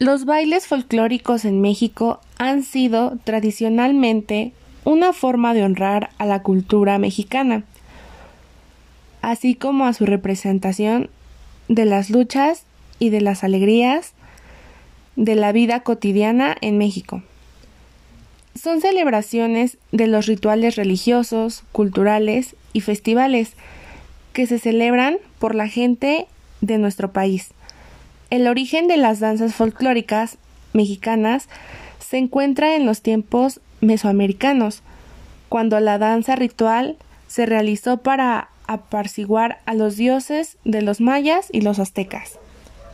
Los bailes folclóricos en México han sido tradicionalmente una forma de honrar a la cultura mexicana, así como a su representación de las luchas y de las alegrías de la vida cotidiana en México. Son celebraciones de los rituales religiosos, culturales y festivales que se celebran por la gente de nuestro país. El origen de las danzas folclóricas mexicanas se encuentra en los tiempos mesoamericanos, cuando la danza ritual se realizó para apaciguar a los dioses de los mayas y los aztecas.